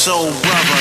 soul brother.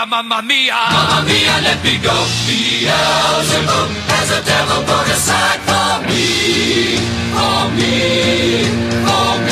mia, mamma mia. Mamma mia, let me go. Beelzebub has a devil put aside for me, for me, for me.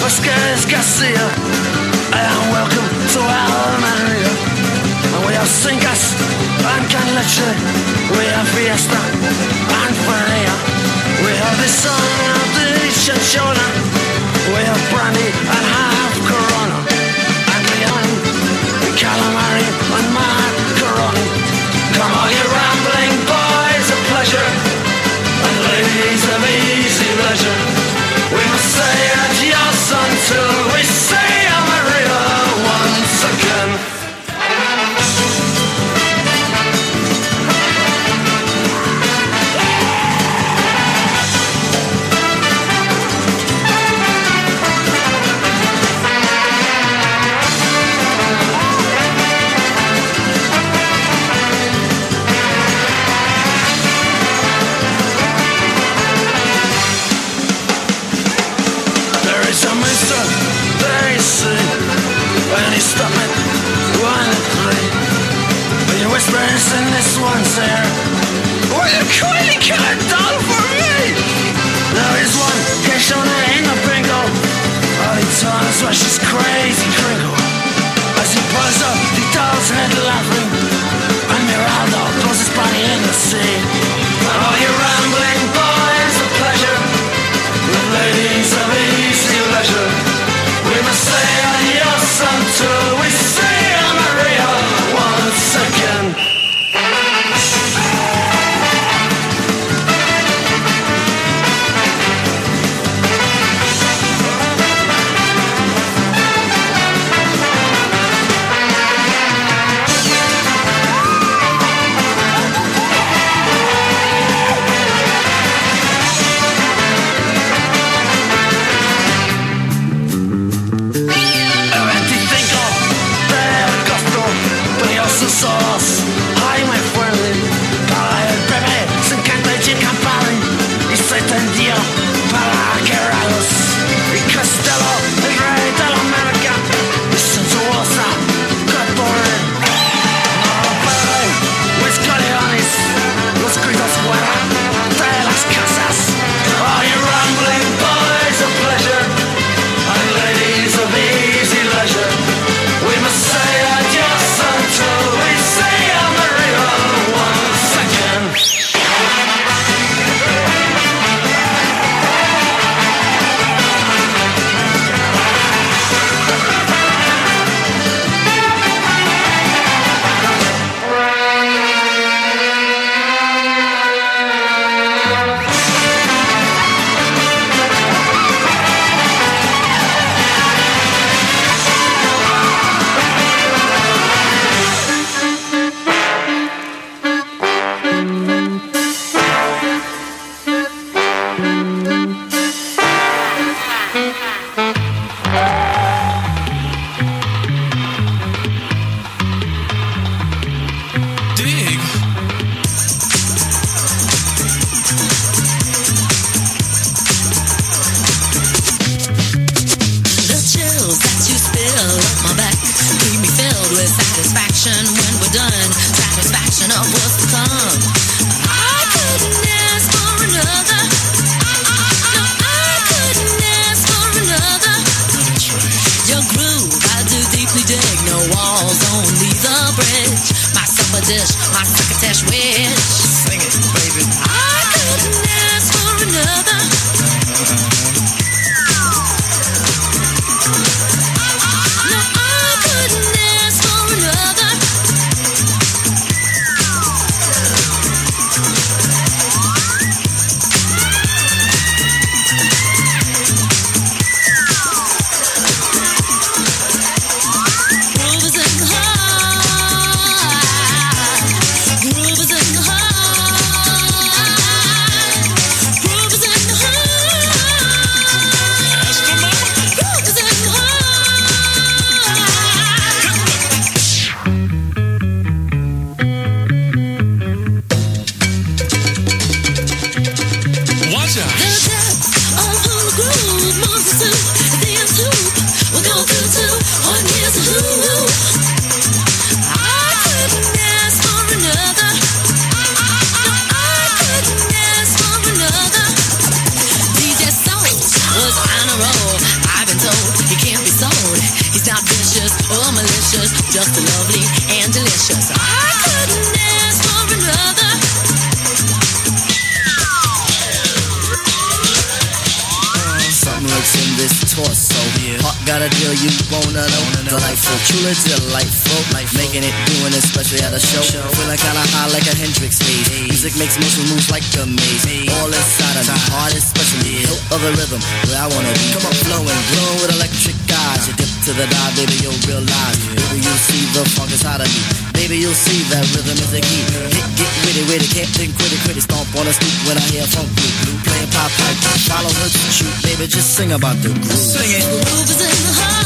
for Skies Garcia. I am welcome to Almeria. And we have Singas and Can Leche. We have Fiesta and fire. We have the son of the Shoshona. We have Brandy there. Were you kindly killing for me? Now one hitched on a hanger, bingo. All he taught us she's crazy, crinkle. As he pulls up the doll's head laughing. makes motion moves like the maze. All inside of me, heart especially. No other rhythm where I wanna be. Come on, flowing, glowing with electric eyes. You dip to the dive, baby, you'll realize. Baby, you'll see the funk inside of me. Baby, you'll see that rhythm is the key. Hit, get witty, witty, can't think quitty, quitty. Stomp on a stoop when I hear funk blue. blue playing pop pipe, follow her to shoot. Baby, just sing about the groove. Sing it. The groove is in the heart.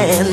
man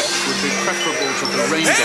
would be preferable to the rainbow. Hey,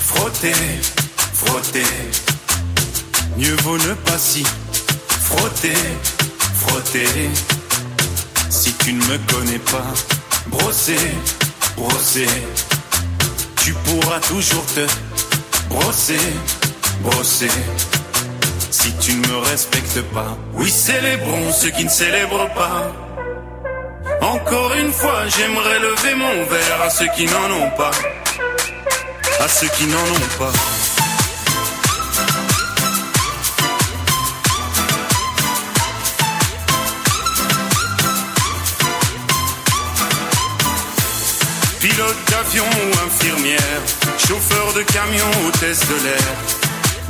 Frotter, frotter. Mieux vaut ne pas si frotter, frotter. Si tu ne me connais pas, brosser, brosser. Tu pourras toujours te brosser, brosser. Si tu ne me respectes pas, oui, célébrons ceux qui ne célèbrent pas. Encore une fois, j'aimerais lever mon verre à ceux qui n'en ont pas. À ceux qui n'en ont pas. Pilote d'avion ou infirmière, chauffeur de camion, hôtesse de l'air,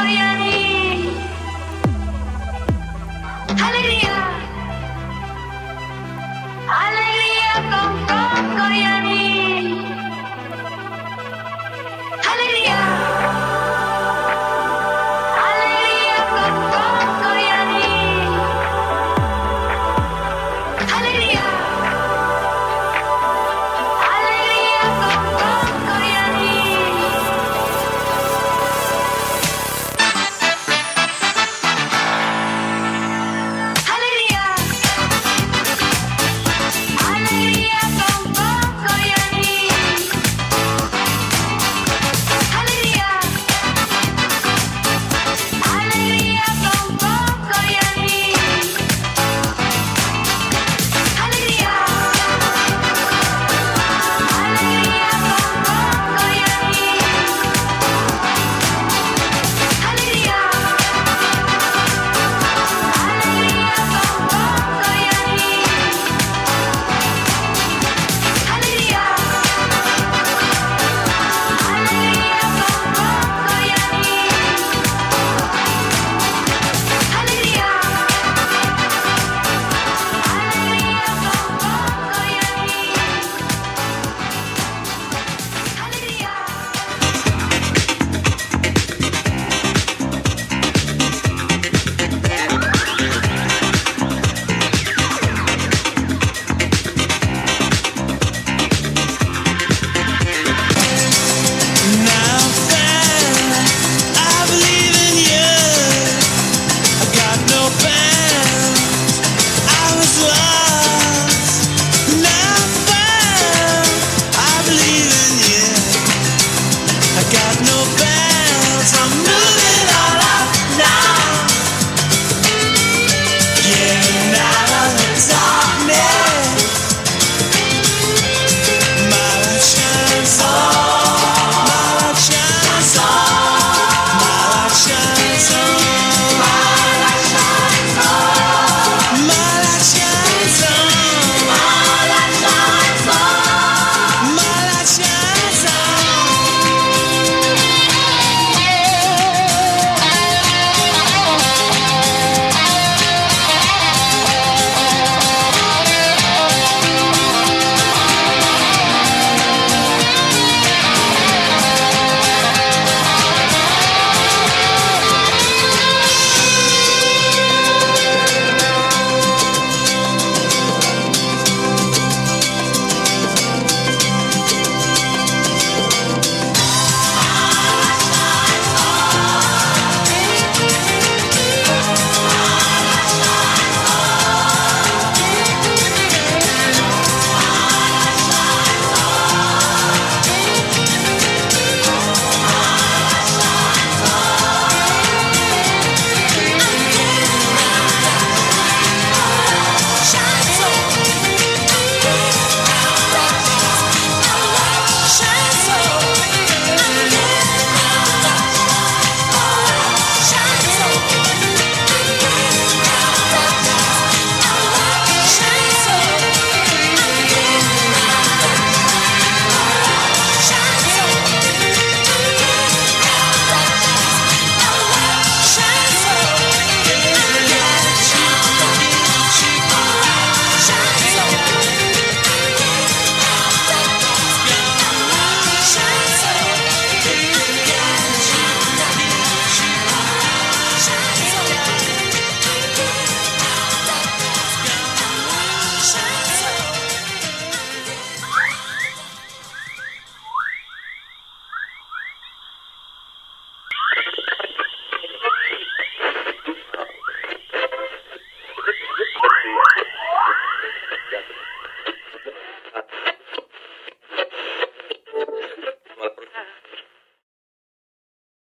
gloria a Dios.